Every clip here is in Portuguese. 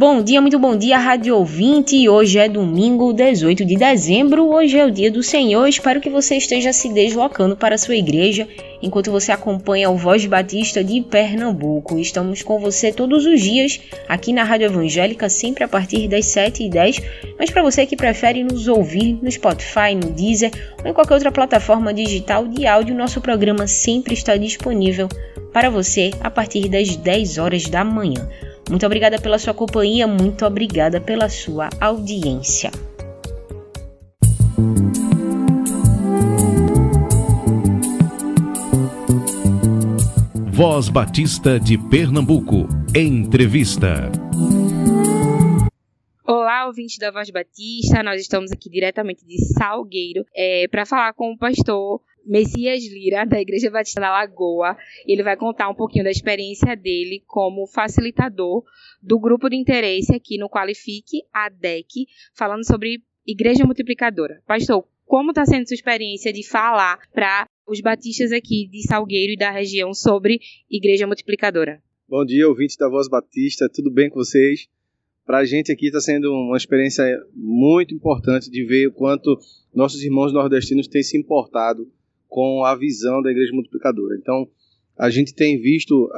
Bom dia, muito bom dia, rádio ouvinte. Hoje é domingo, 18 de dezembro. Hoje é o dia do Senhor. Espero que você esteja se deslocando para a sua igreja enquanto você acompanha o Voz Batista de Pernambuco. Estamos com você todos os dias aqui na Rádio Evangélica, sempre a partir das 7h10. Mas para você que prefere nos ouvir no Spotify, no Deezer ou em qualquer outra plataforma digital de áudio, nosso programa sempre está disponível para você a partir das 10 horas da manhã. Muito obrigada pela sua companhia, muito obrigada pela sua audiência. Voz Batista de Pernambuco. Entrevista. Olá, ouvinte da Voz Batista. Nós estamos aqui diretamente de Salgueiro é, para falar com o pastor Messias Lira, da Igreja Batista da Lagoa. Ele vai contar um pouquinho da experiência dele como facilitador do grupo de interesse aqui no Qualifique, a DEC, falando sobre Igreja Multiplicadora. Pastor, como está sendo sua experiência de falar para os batistas aqui de Salgueiro e da região sobre Igreja Multiplicadora? Bom dia, ouvintes da Voz Batista, tudo bem com vocês? Para a gente aqui está sendo uma experiência muito importante de ver o quanto nossos irmãos nordestinos têm se importado com a visão da igreja multiplicadora. Então, a gente tem visto,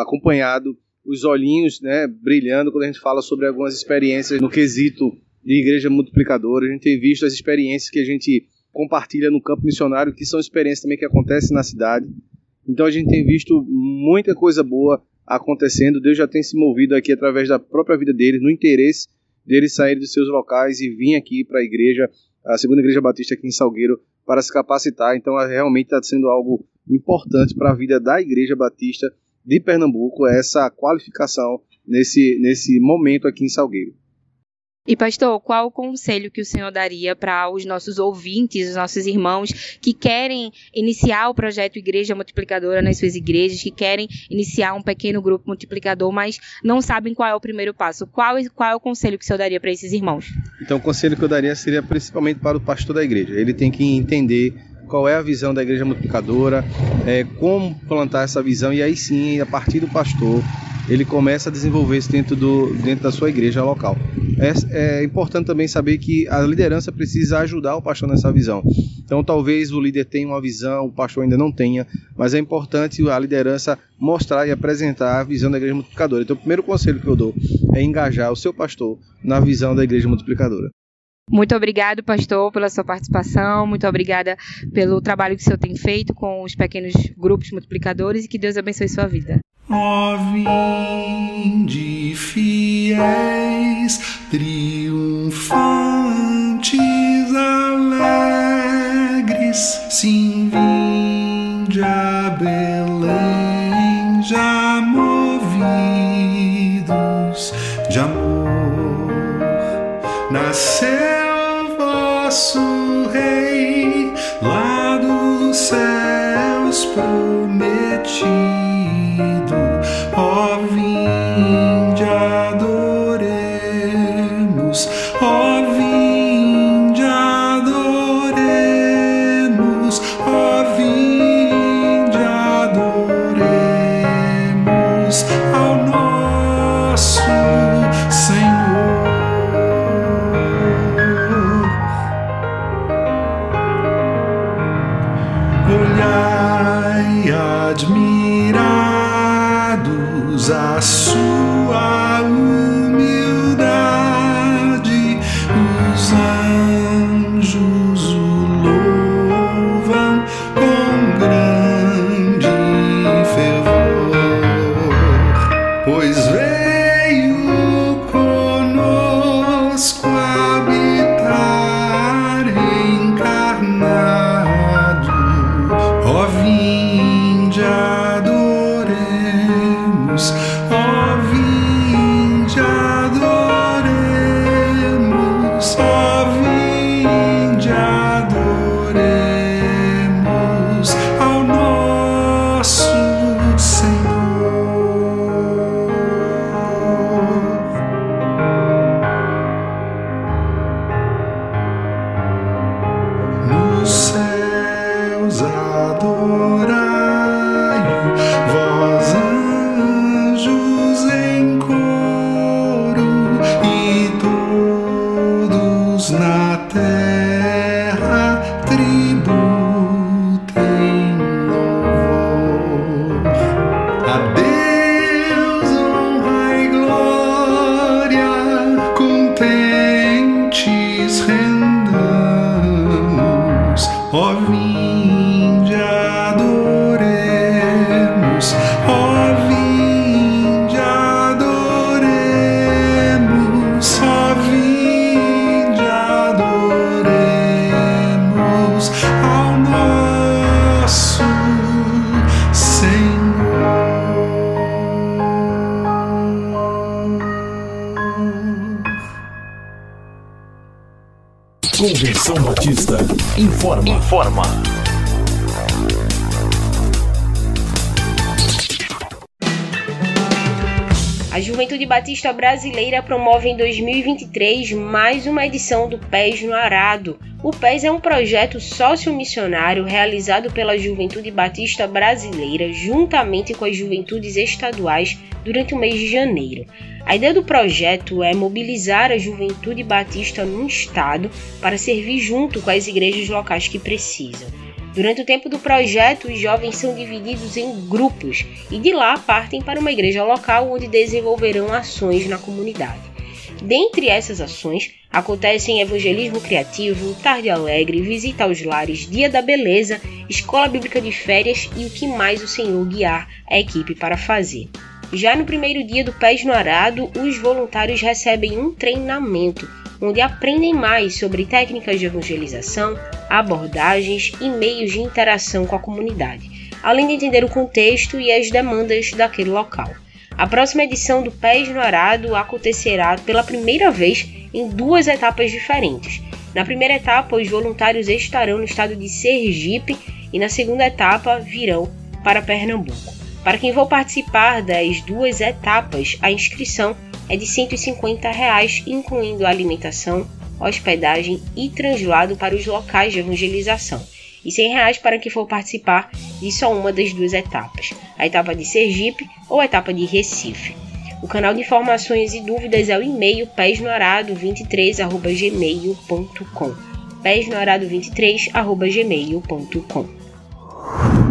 acompanhado os olhinhos né, brilhando quando a gente fala sobre algumas experiências no quesito de igreja multiplicadora. A gente tem visto as experiências que a gente compartilha no campo missionário, que são experiências também que acontecem na cidade. Então a gente tem visto muita coisa boa acontecendo. Deus já tem se movido aqui através da própria vida deles, no interesse deles saírem dos seus locais e vir aqui para a igreja, a segunda igreja batista aqui em Salgueiro, para se capacitar. Então, é, realmente está sendo algo importante para a vida da Igreja Batista de Pernambuco, essa qualificação nesse, nesse momento aqui em Salgueiro. E pastor, qual o conselho que o senhor daria para os nossos ouvintes, os nossos irmãos que querem iniciar o projeto Igreja Multiplicadora nas suas igrejas, que querem iniciar um pequeno grupo multiplicador, mas não sabem qual é o primeiro passo? Qual, qual é o conselho que o senhor daria para esses irmãos? Então, o conselho que eu daria seria principalmente para o pastor da igreja. Ele tem que entender qual é a visão da igreja multiplicadora, é, como plantar essa visão e aí sim, a partir do pastor, ele começa a desenvolver isso dentro, do, dentro da sua igreja local. É, é, importante também saber que a liderança precisa ajudar o pastor nessa visão. Então, talvez o líder tenha uma visão, o pastor ainda não tenha, mas é importante a liderança mostrar e apresentar a visão da igreja multiplicadora. Então, o primeiro conselho que eu dou é engajar o seu pastor na visão da igreja multiplicadora. Muito obrigado, pastor, pela sua participação. Muito obrigada pelo trabalho que o senhor tem feito com os pequenos grupos multiplicadores e que Deus abençoe sua vida. Ó vinde fiéis, triunfantes, alegres, sim, vinde a Belém, já movidos de amor, nasceu vosso Rei, lá dos céus prometido. Informa. Informa. A Juventude Batista Brasileira promove em 2023 mais uma edição do Pés no Arado. O Pés é um projeto sociomissionário realizado pela Juventude Batista Brasileira juntamente com as juventudes estaduais durante o mês de janeiro. A ideia do projeto é mobilizar a juventude batista no estado para servir junto com as igrejas locais que precisam. Durante o tempo do projeto, os jovens são divididos em grupos e de lá partem para uma igreja local onde desenvolverão ações na comunidade. Dentre essas ações, acontecem evangelismo criativo, tarde alegre, visita aos lares, dia da beleza, escola bíblica de férias e o que mais o Senhor guiar a equipe para fazer. Já no primeiro dia do Pés no Arado, os voluntários recebem um treinamento onde aprendem mais sobre técnicas de evangelização, abordagens e meios de interação com a comunidade, além de entender o contexto e as demandas daquele local. A próxima edição do Pés no Arado acontecerá pela primeira vez em duas etapas diferentes. Na primeira etapa, os voluntários estarão no estado de Sergipe e na segunda etapa virão para Pernambuco. Para quem for participar das duas etapas, a inscrição é de 150 reais, incluindo alimentação, hospedagem e translado para os locais de evangelização, e 100 reais para quem for participar de só uma das duas etapas, a etapa de Sergipe ou a etapa de Recife. O canal de informações e dúvidas é o e-mail pesnoarado23@gmail.com. pesnoarado23@gmail.com.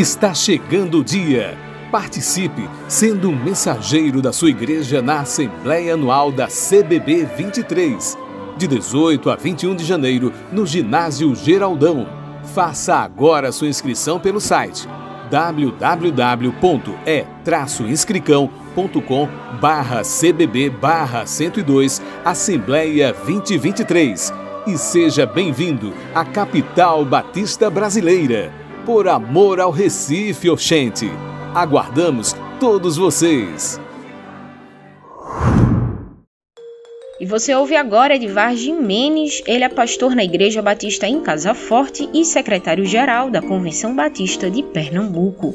Está chegando o dia. Participe, sendo um mensageiro da sua igreja na Assembleia Anual da CBB 23, de 18 a 21 de janeiro, no Ginásio Geraldão. Faça agora sua inscrição pelo site www.e-inscricão.com barra CBB barra 102 Assembleia 2023 e seja bem-vindo à capital batista brasileira por amor ao Recife, Oxente. Aguardamos todos vocês. E você ouve agora Edvar Jimenez, ele é pastor na Igreja Batista em Casa Forte e secretário-geral da Convenção Batista de Pernambuco.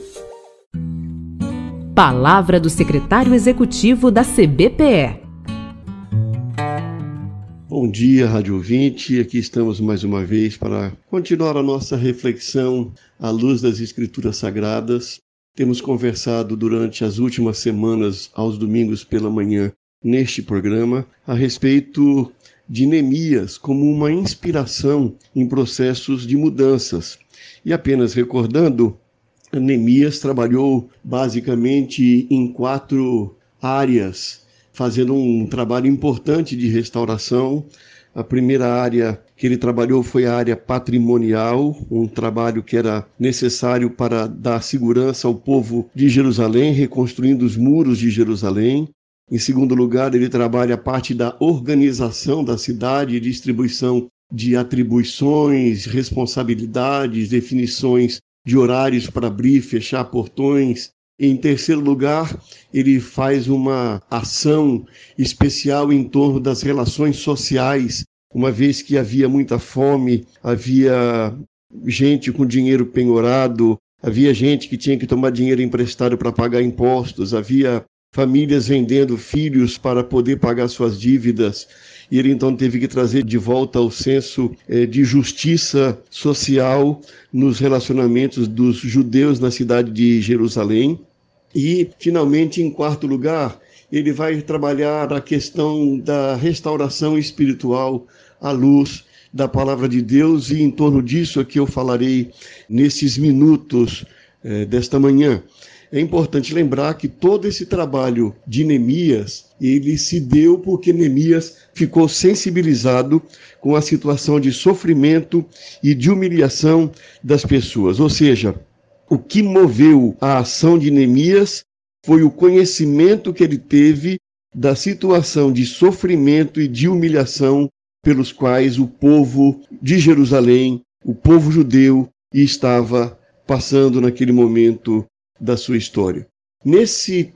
Palavra do secretário executivo da CBPE. Bom dia, Rádio Ouvinte. Aqui estamos mais uma vez para continuar a nossa reflexão à luz das Escrituras Sagradas. Temos conversado durante as últimas semanas, aos domingos pela manhã, neste programa, a respeito de Neemias como uma inspiração em processos de mudanças. E apenas recordando, Neemias trabalhou basicamente em quatro áreas fazendo um trabalho importante de restauração. A primeira área que ele trabalhou foi a área patrimonial, um trabalho que era necessário para dar segurança ao povo de Jerusalém, reconstruindo os muros de Jerusalém. Em segundo lugar, ele trabalha a parte da organização da cidade, distribuição de atribuições, responsabilidades, definições de horários para abrir e fechar portões, em terceiro lugar, ele faz uma ação especial em torno das relações sociais, uma vez que havia muita fome, havia gente com dinheiro penhorado, havia gente que tinha que tomar dinheiro emprestado para pagar impostos, havia famílias vendendo filhos para poder pagar suas dívidas. E ele então teve que trazer de volta o senso eh, de justiça social nos relacionamentos dos judeus na cidade de Jerusalém. E, finalmente, em quarto lugar, ele vai trabalhar a questão da restauração espiritual à luz da palavra de Deus, e em torno disso é que eu falarei nesses minutos eh, desta manhã. É importante lembrar que todo esse trabalho de Neemias, ele se deu porque Neemias ficou sensibilizado com a situação de sofrimento e de humilhação das pessoas. Ou seja, o que moveu a ação de Neemias foi o conhecimento que ele teve da situação de sofrimento e de humilhação pelos quais o povo de Jerusalém, o povo judeu, estava passando naquele momento da sua história. Nesse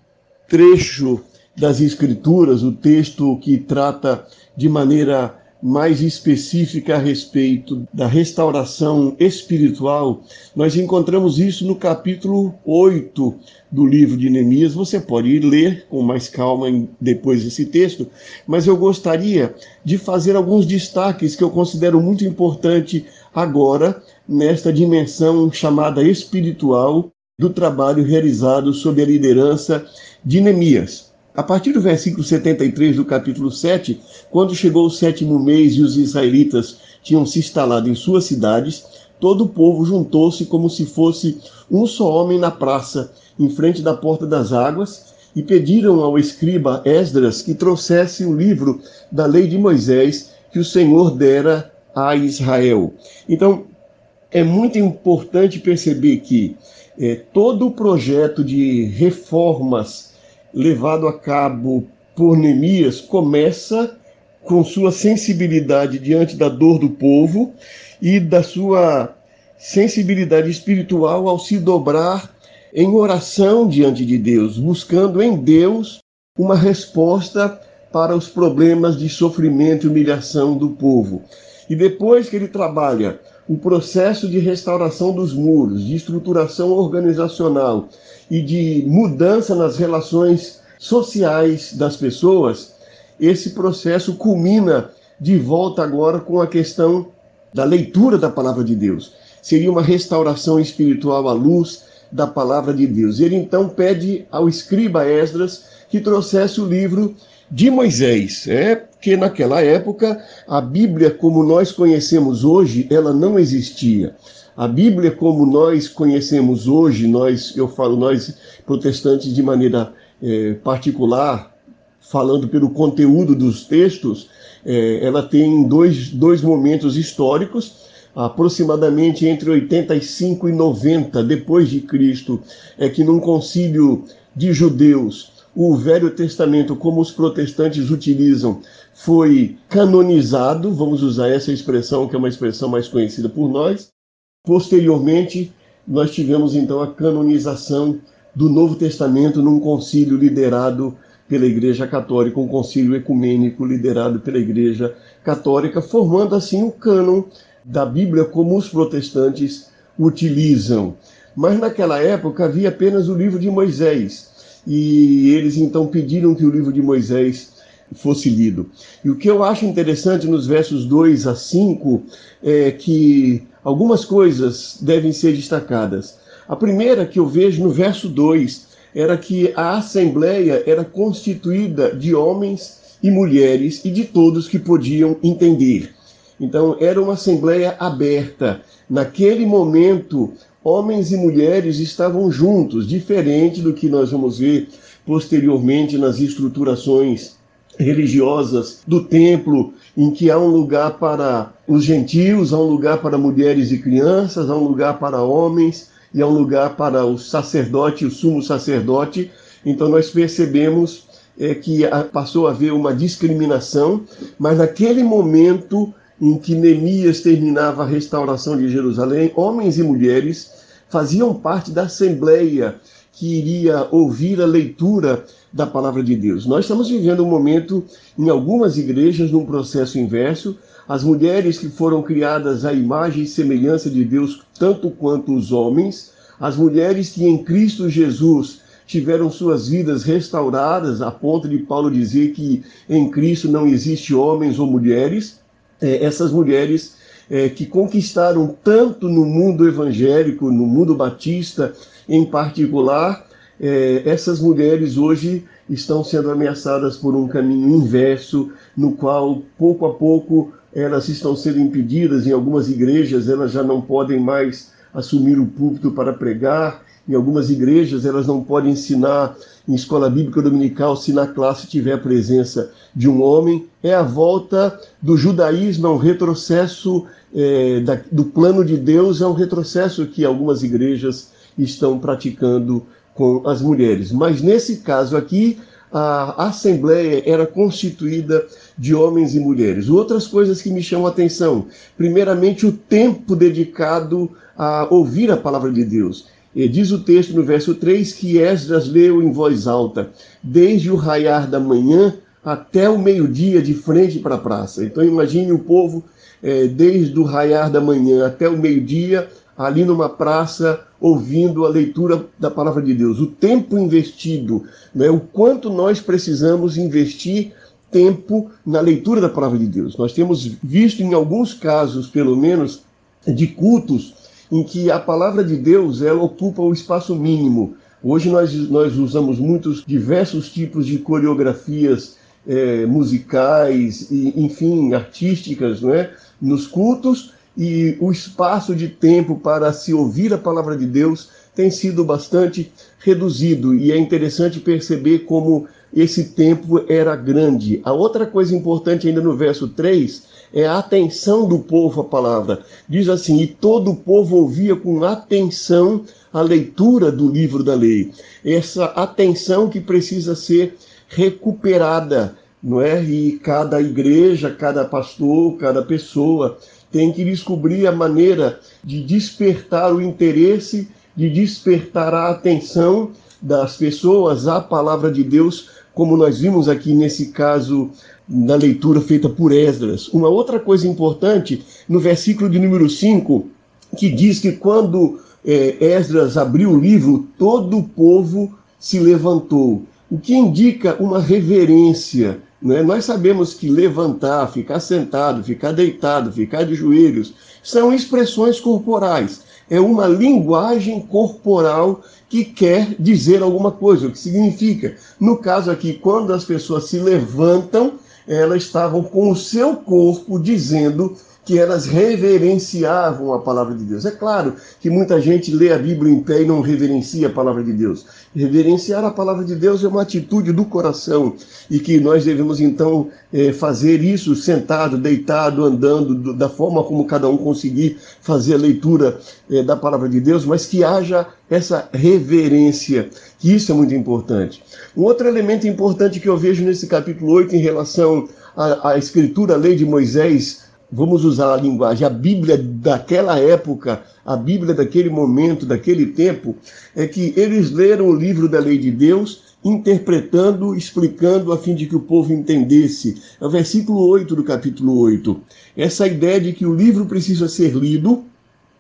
trecho das Escrituras, o texto que trata de maneira mais específica a respeito da restauração espiritual, nós encontramos isso no capítulo 8 do livro de Neemias. Você pode ir ler com mais calma depois desse texto, mas eu gostaria de fazer alguns destaques que eu considero muito importante agora nesta dimensão chamada espiritual do trabalho realizado sob a liderança de Neemias. A partir do versículo 73 do capítulo 7, quando chegou o sétimo mês e os israelitas tinham se instalado em suas cidades, todo o povo juntou-se como se fosse um só homem na praça, em frente da porta das águas, e pediram ao escriba Esdras que trouxesse o livro da lei de Moisés que o Senhor dera a Israel. Então, é muito importante perceber que é, todo o projeto de reformas levado a cabo por Neemias começa com sua sensibilidade diante da dor do povo e da sua sensibilidade espiritual ao se dobrar em oração diante de Deus, buscando em Deus uma resposta para os problemas de sofrimento e humilhação do povo. E depois que ele trabalha o processo de restauração dos muros, de estruturação organizacional e de mudança nas relações sociais das pessoas, esse processo culmina de volta agora com a questão da leitura da palavra de Deus. Seria uma restauração espiritual à luz da palavra de Deus. Ele então pede ao escriba Esdras que trouxesse o livro de Moisés. É que naquela época a Bíblia como nós conhecemos hoje, ela não existia. A Bíblia como nós conhecemos hoje, nós, eu falo nós protestantes de maneira é, particular, falando pelo conteúdo dos textos, é, ela tem dois, dois momentos históricos, aproximadamente entre 85 e 90 depois de Cristo, é que num concílio de judeus o Velho Testamento, como os protestantes utilizam, foi canonizado, vamos usar essa expressão, que é uma expressão mais conhecida por nós. Posteriormente, nós tivemos então a canonização do Novo Testamento num concílio liderado pela Igreja Católica, um concílio ecumênico liderado pela Igreja Católica, formando assim o cânon da Bíblia como os protestantes utilizam. Mas naquela época havia apenas o livro de Moisés e eles então pediram que o livro de Moisés fosse lido. E o que eu acho interessante nos versos 2 a 5 é que algumas coisas devem ser destacadas. A primeira que eu vejo no verso 2 era que a assembleia era constituída de homens e mulheres e de todos que podiam entender. Então, era uma assembleia aberta. Naquele momento, homens e mulheres estavam juntos, diferente do que nós vamos ver posteriormente nas estruturações religiosas do templo, em que há um lugar para os gentios, há um lugar para mulheres e crianças, há um lugar para homens e há um lugar para o sacerdote, o sumo sacerdote. Então nós percebemos é, que passou a haver uma discriminação, mas naquele momento em que Neemias terminava a restauração de Jerusalém, homens e mulheres faziam parte da assembleia que iria ouvir a leitura da palavra de Deus. Nós estamos vivendo um momento, em algumas igrejas, num processo inverso. As mulheres que foram criadas à imagem e semelhança de Deus, tanto quanto os homens, as mulheres que em Cristo Jesus tiveram suas vidas restauradas, a ponto de Paulo dizer que em Cristo não existe homens ou mulheres, é, essas mulheres é, que conquistaram tanto no mundo evangélico, no mundo batista em particular, é, essas mulheres hoje estão sendo ameaçadas por um caminho inverso, no qual pouco a pouco elas estão sendo impedidas. Em algumas igrejas, elas já não podem mais assumir o púlpito para pregar, em algumas igrejas, elas não podem ensinar em escola bíblica dominical se na classe tiver a presença de um homem. É a volta do judaísmo, é um retrocesso é, da, do plano de Deus, é um retrocesso que algumas igrejas estão praticando com as mulheres. Mas nesse caso aqui, a assembleia era constituída de homens e mulheres. Outras coisas que me chamam a atenção. Primeiramente, o tempo dedicado a ouvir a palavra de Deus. Diz o texto no verso 3 que Esdras leu em voz alta, desde o raiar da manhã até o meio-dia, de frente para a praça. Então imagine o povo, é, desde o raiar da manhã até o meio-dia, ali numa praça, ouvindo a leitura da palavra de Deus. O tempo investido, né, o quanto nós precisamos investir tempo na leitura da palavra de Deus. Nós temos visto em alguns casos, pelo menos, de cultos em que a palavra de Deus ela ocupa o espaço mínimo. Hoje nós, nós usamos muitos diversos tipos de coreografias é, musicais e, enfim, artísticas, não é? Nos cultos e o espaço de tempo para se ouvir a palavra de Deus tem sido bastante reduzido e é interessante perceber como esse tempo era grande. A outra coisa importante ainda no verso 3 é a atenção do povo à palavra. Diz assim: E todo o povo ouvia com atenção a leitura do livro da lei. Essa atenção que precisa ser recuperada, não é? E cada igreja, cada pastor, cada pessoa tem que descobrir a maneira de despertar o interesse, de despertar a atenção das pessoas à palavra de Deus, como nós vimos aqui nesse caso na leitura feita por Esdras. Uma outra coisa importante, no versículo de número 5, que diz que quando é, Esdras abriu o livro, todo o povo se levantou, o que indica uma reverência. Né? Nós sabemos que levantar, ficar sentado, ficar deitado, ficar de joelhos, são expressões corporais. É uma linguagem corporal que quer dizer alguma coisa, o que significa. No caso aqui, quando as pessoas se levantam, elas estavam com o seu corpo dizendo que elas reverenciavam a palavra de Deus. É claro que muita gente lê a Bíblia em pé e não reverencia a palavra de Deus. Reverenciar a palavra de Deus é uma atitude do coração e que nós devemos então é, fazer isso sentado, deitado, andando, da forma como cada um conseguir fazer a leitura é, da palavra de Deus, mas que haja essa reverência, que isso é muito importante. Um outro elemento importante que eu vejo nesse capítulo 8 em relação à, à escritura, à lei de Moisés, vamos usar a linguagem, a Bíblia daquela época, a Bíblia daquele momento, daquele tempo, é que eles leram o livro da lei de Deus, interpretando, explicando, a fim de que o povo entendesse. É o versículo 8 do capítulo 8. Essa ideia de que o livro precisa ser lido,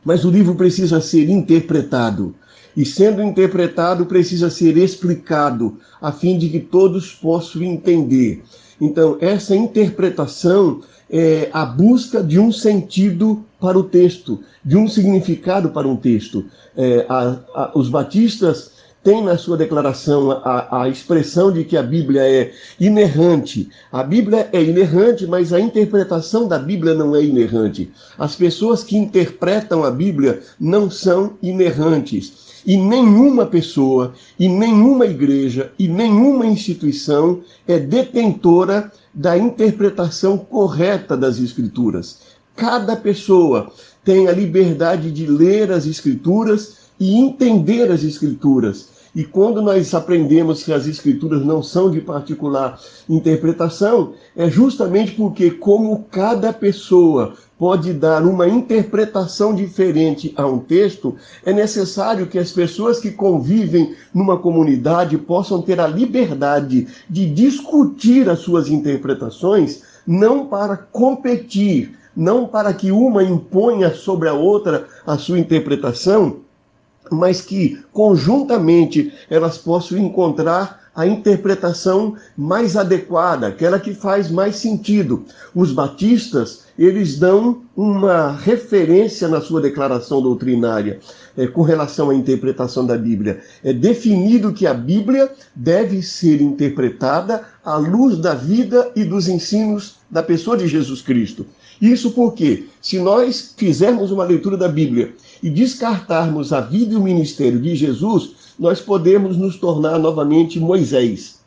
mas o livro precisa ser interpretado. E sendo interpretado, precisa ser explicado, a fim de que todos possam entender. Então, essa interpretação é, a busca de um sentido para o texto, de um significado para um texto. É, a, a, os batistas têm na sua declaração a, a, expressão de que a Bíblia é inerrante. A Bíblia é inerrante, mas a interpretação da Bíblia não é inerrante. As pessoas que interpretam a Bíblia não são inerrantes. E nenhuma pessoa, e nenhuma igreja, e nenhuma instituição é detentora da interpretação correta das Escrituras. Cada pessoa tem a liberdade de ler as Escrituras e entender as Escrituras. E quando nós aprendemos que as Escrituras não são de particular interpretação, é justamente porque, como cada pessoa pode dar uma interpretação diferente a um texto, é necessário que as pessoas que convivem numa comunidade possam ter a liberdade de discutir as suas interpretações, não para competir, não para que uma imponha sobre a outra a sua interpretação, mas que conjuntamente elas possam encontrar a interpretação mais adequada, aquela que faz mais sentido. Os batistas, eles dão uma referência na sua declaração doutrinária é, com relação à interpretação da Bíblia. É definido que a Bíblia deve ser interpretada à luz da vida e dos ensinos da pessoa de Jesus Cristo. Isso porque, se nós fizermos uma leitura da Bíblia e descartarmos a vida e o ministério de Jesus, nós podemos nos tornar novamente Moisés.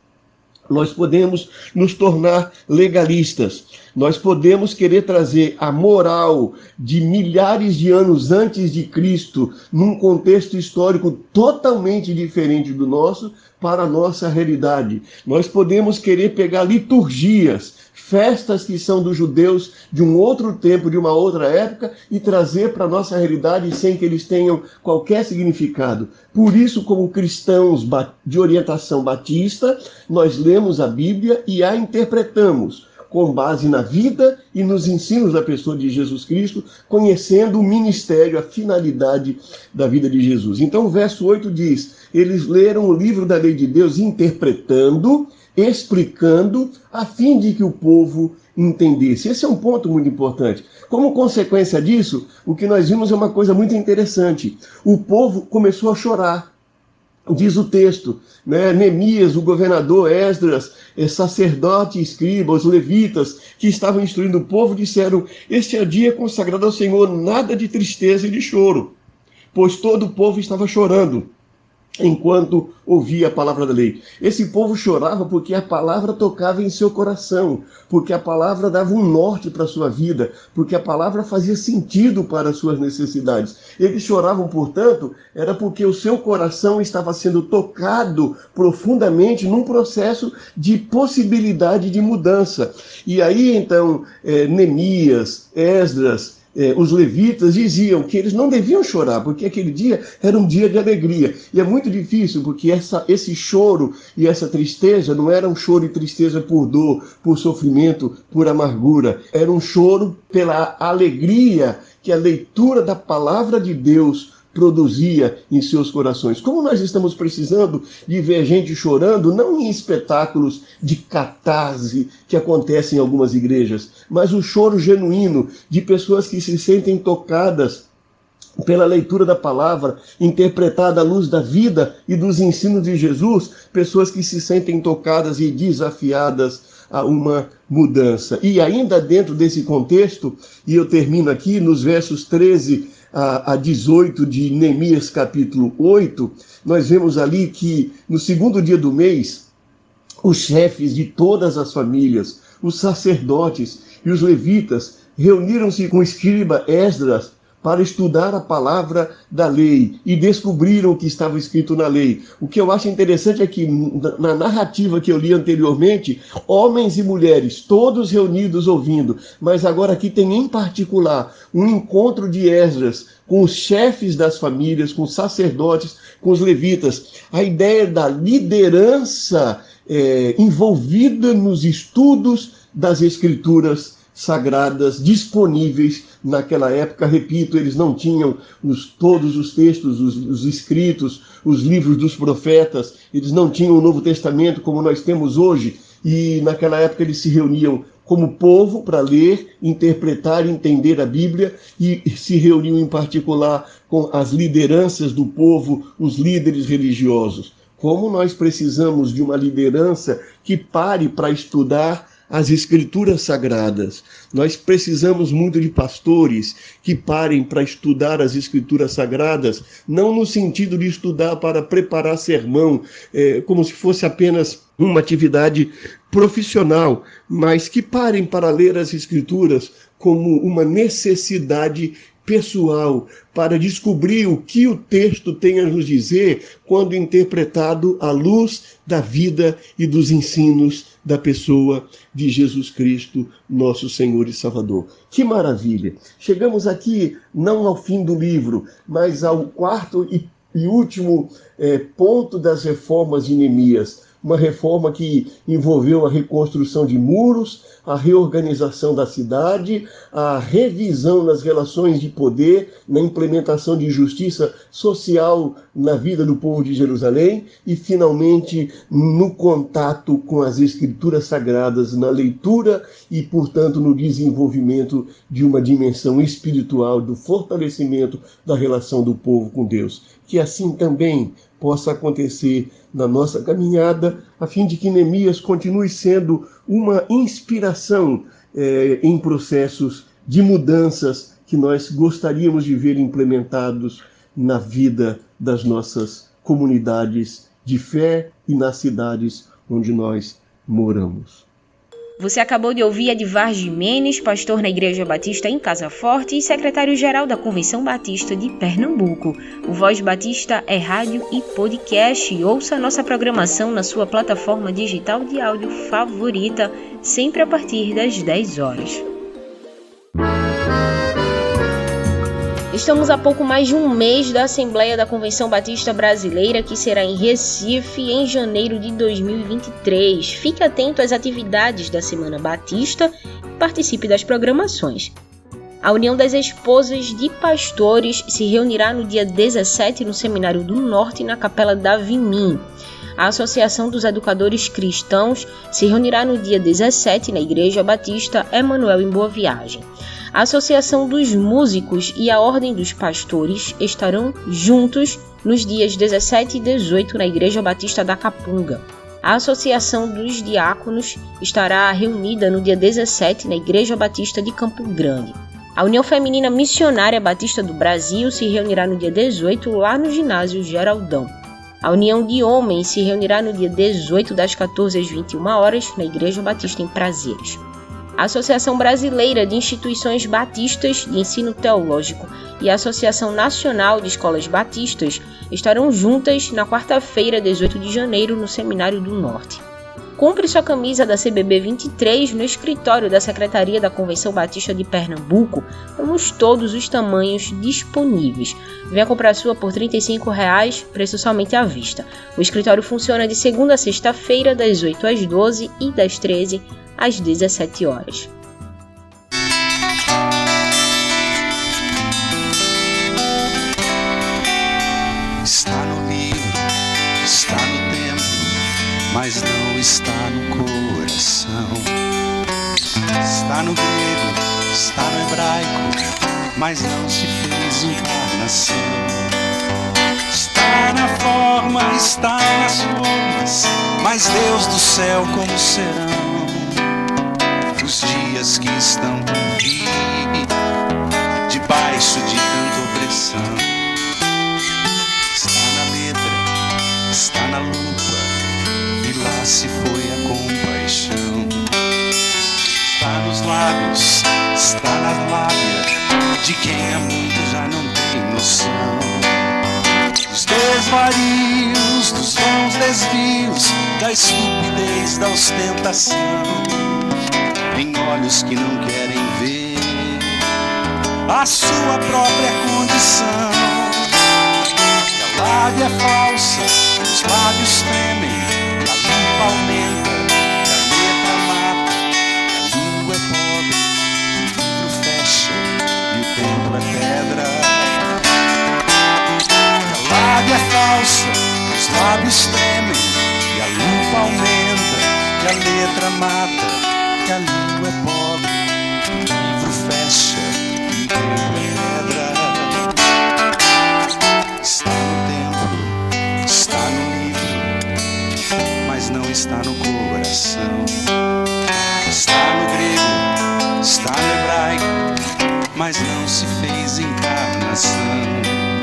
Nós podemos nos tornar legalistas. Nós podemos querer trazer a moral de milhares de anos antes de Cristo, num contexto histórico totalmente diferente do nosso, para a nossa realidade. Nós podemos querer pegar liturgias festas que são dos judeus de um outro tempo, de uma outra época, e trazer para a nossa realidade sem que eles tenham qualquer significado. Por isso, como cristãos de orientação batista, nós lemos a Bíblia e a interpretamos com base na vida e nos ensinos da pessoa de Jesus Cristo, conhecendo o ministério, a finalidade da vida de Jesus. Então, o verso 8 diz: Eles leram o livro da lei de Deus interpretando, explicando, a fim de que o povo entendesse. Esse é um ponto muito importante. Como consequência disso, o que nós vimos é uma coisa muito interessante. O povo começou a chorar diz o texto, né? Neemias, o governador, Esdras, eh, sacerdote escriba, os levitas que estavam instruindo o povo, disseram: Este é dia consagrado ao Senhor, nada de tristeza e de choro, pois todo o povo estava chorando enquanto ouvia a palavra da lei. Esse povo chorava porque a palavra tocava em seu coração, porque a palavra dava um norte para a sua vida, porque a palavra fazia sentido para as suas necessidades. Eles choravam, portanto, era porque o seu coração estava sendo tocado profundamente num processo de possibilidade de mudança. E aí, então, é, Neemias, Esdras, eh, os levitas diziam que eles não deviam chorar, porque aquele dia era um dia de alegria. E é muito difícil, porque essa, esse choro e essa tristeza não era um choro e tristeza por dor, por sofrimento, por amargura. Era um choro pela alegria que a leitura da palavra de Deus produzia em seus corações. Como nós estamos precisando de ver gente chorando, não em espetáculos de catarse que acontecem em algumas igrejas, mas o choro genuíno de pessoas que se sentem tocadas pela leitura da palavra, interpretada à luz da vida e dos ensinos de Jesus, pessoas que se sentem tocadas e desafiadas a uma mudança. E ainda dentro desse contexto, e eu termino aqui nos versos 13 a, a 18 de Neemias capítulo 8, nós vemos ali que no segundo dia do mês, os chefes de todas as famílias, os sacerdotes e os levitas reuniram-se com o escriba Esdras para estudar a palavra da lei e descobriram o que estava escrito na lei. O que eu acho interessante é que na narrativa que eu li anteriormente, homens e mulheres, todos reunidos ouvindo, mas agora aqui tem em particular um encontro de Esdras com os chefes das famílias, com os sacerdotes, com os levitas. A ideia da liderança é, envolvida nos estudos das escrituras sagradas disponíveis naquela época. Repito, eles não tinham os, todos os textos, os, os, escritos, os livros dos profetas, eles não tinham o Novo Testamento como nós temos hoje. E naquela época eles se reuniam como povo para ler, interpretar, entender a Bíblia e se reuniam em particular com as lideranças do povo, os líderes religiosos. Como nós precisamos de uma liderança que pare para estudar as escrituras sagradas. Nós precisamos muito de pastores que parem para estudar as escrituras sagradas, não no sentido de estudar para preparar sermão, é, como se fosse apenas uma atividade profissional, mas que parem para ler as escrituras como uma necessidade pessoal para descobrir o que o texto tem a nos dizer quando interpretado à luz da vida e dos ensinos da pessoa de Jesus Cristo, nosso Senhor e Salvador. Que maravilha! Chegamos aqui não ao fim do livro, mas ao quarto e, último é, ponto das reformas de Neemias uma reforma que envolveu a reconstrução de muros, a reorganização da cidade, a revisão nas relações de poder, na implementação de justiça social na vida do povo de Jerusalém e, finalmente, no contato com as escrituras sagradas, na leitura e, portanto, no desenvolvimento de uma dimensão espiritual, do fortalecimento da relação do povo com Deus. Que assim também possa acontecer na nossa caminhada, a fim de que Neemias continue sendo uma inspiração é, em processos de mudanças que nós gostaríamos de ver implementados na vida das nossas comunidades de fé e nas cidades onde nós moramos. Você acabou de ouvir Edvar Jimenez, pastor na Igreja Batista em Casa Forte e secretário-geral da Convenção Batista de Pernambuco. O Voz Batista é rádio e podcast. Ouça nossa programação na sua plataforma digital de áudio favorita, sempre a partir das 10 horas. Estamos a pouco mais de um mês da Assembleia da Convenção Batista Brasileira, que será em Recife em janeiro de 2023. Fique atento às atividades da Semana Batista e participe das programações. A União das Esposas de Pastores se reunirá no dia 17 no Seminário do Norte, na Capela da Vimim. A Associação dos Educadores Cristãos se reunirá no dia 17 na Igreja Batista Emanuel em Boa Viagem. A Associação dos Músicos e a Ordem dos Pastores estarão juntos nos dias 17 e 18 na Igreja Batista da Capunga. A Associação dos Diáconos estará reunida no dia 17 na Igreja Batista de Campo Grande. A União Feminina Missionária Batista do Brasil se reunirá no dia 18 lá no ginásio Geraldão. A União de Homens se reunirá no dia 18 das 14 às 21 horas na Igreja Batista em Prazeres a Associação Brasileira de Instituições Batistas de Ensino Teológico e a Associação Nacional de Escolas Batistas estarão juntas na quarta-feira, 18 de janeiro, no Seminário do Norte. Compre sua camisa da CBB 23 no escritório da Secretaria da Convenção Batista de Pernambuco. Temos todos os tamanhos disponíveis. Venha comprar sua por 35 reais, preço somente à vista. O escritório funciona de segunda a sexta-feira, das 8 às 12 e das 13 às 17 horas. Mas não se fez encarnação. Está na forma, está nas formas, mas Deus do céu como serão os dias que estão por vir, debaixo de tanta opressão. Está na letra, está na lupa, e lá se foi de quem há muito já não tem noção. Dos desvarios, dos vãos desvios, da estupidez, da ostentação em olhos que não querem ver a sua própria condição. A lábia é falsa, os lábios tremem, a língua aumenta, é falsa, os lábios tremem, e a lupa aumenta, e a letra mata que a língua é pobre, o livro fecha e o tempo pedra. Está no templo, está no livro, mas não está no coração. Está no grego, está no hebraico, mas não se fez encarnação.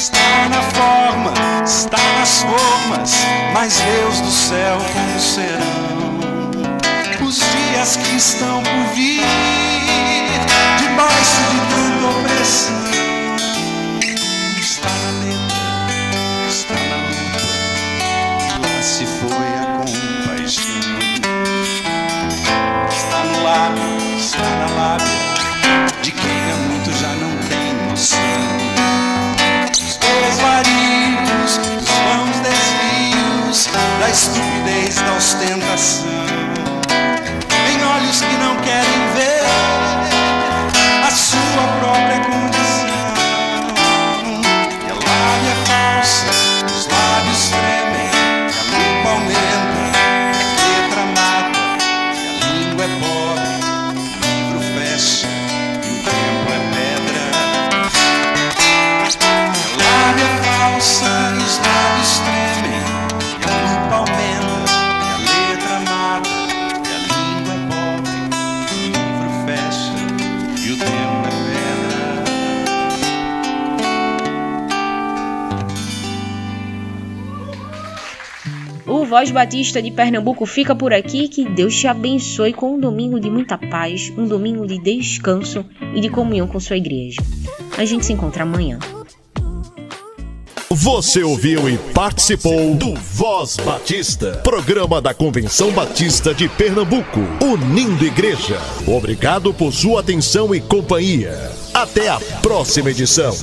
Está na forma, está nas formas, mas Deus do céu como serão os dias que estão por vir, debaixo de tanta opressão. Estupidez, da ostentação Voz Batista de Pernambuco fica por aqui. Que Deus te abençoe com um domingo de muita paz, um domingo de descanso e de comunhão com sua igreja. A gente se encontra amanhã. Você ouviu e participou do Voz Batista, programa da Convenção Batista de Pernambuco, unindo igreja. Obrigado por sua atenção e companhia. Até a próxima edição.